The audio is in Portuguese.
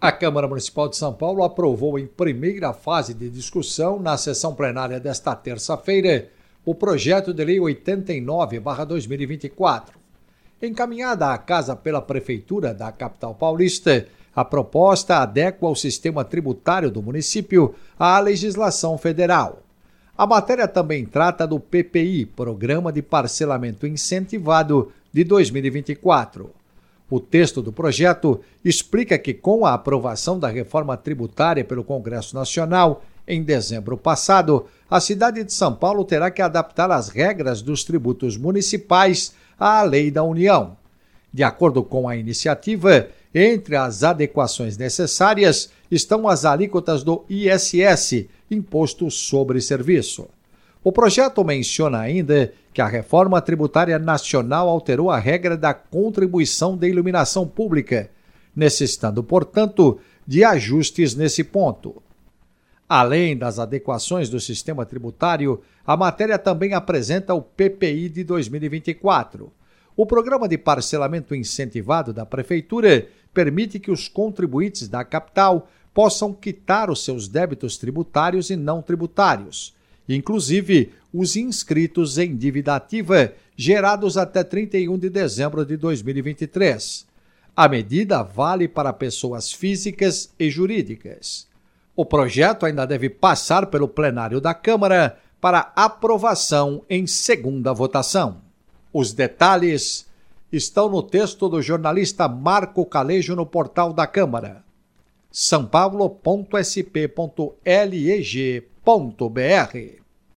A Câmara Municipal de São Paulo aprovou em primeira fase de discussão, na sessão plenária desta terça-feira, o projeto de lei 89-2024. Encaminhada à casa pela Prefeitura da capital paulista, a proposta adequa o sistema tributário do município à legislação federal. A matéria também trata do PPI, Programa de Parcelamento Incentivado de 2024. O texto do projeto explica que, com a aprovação da reforma tributária pelo Congresso Nacional em dezembro passado, a cidade de São Paulo terá que adaptar as regras dos tributos municipais à lei da União. De acordo com a iniciativa, entre as adequações necessárias estão as alíquotas do ISS, Imposto sobre Serviço. O projeto menciona ainda que a reforma tributária nacional alterou a regra da contribuição de iluminação pública, necessitando, portanto, de ajustes nesse ponto. Além das adequações do sistema tributário, a matéria também apresenta o PPI de 2024. O programa de parcelamento incentivado da Prefeitura permite que os contribuintes da capital possam quitar os seus débitos tributários e não tributários inclusive os inscritos em dívida ativa gerados até 31 de dezembro de 2023. A medida vale para pessoas físicas e jurídicas. O projeto ainda deve passar pelo plenário da Câmara para aprovação em segunda votação. Os detalhes estão no texto do jornalista Marco Calejo no portal da Câmara. sãopaulo.sp.leg.br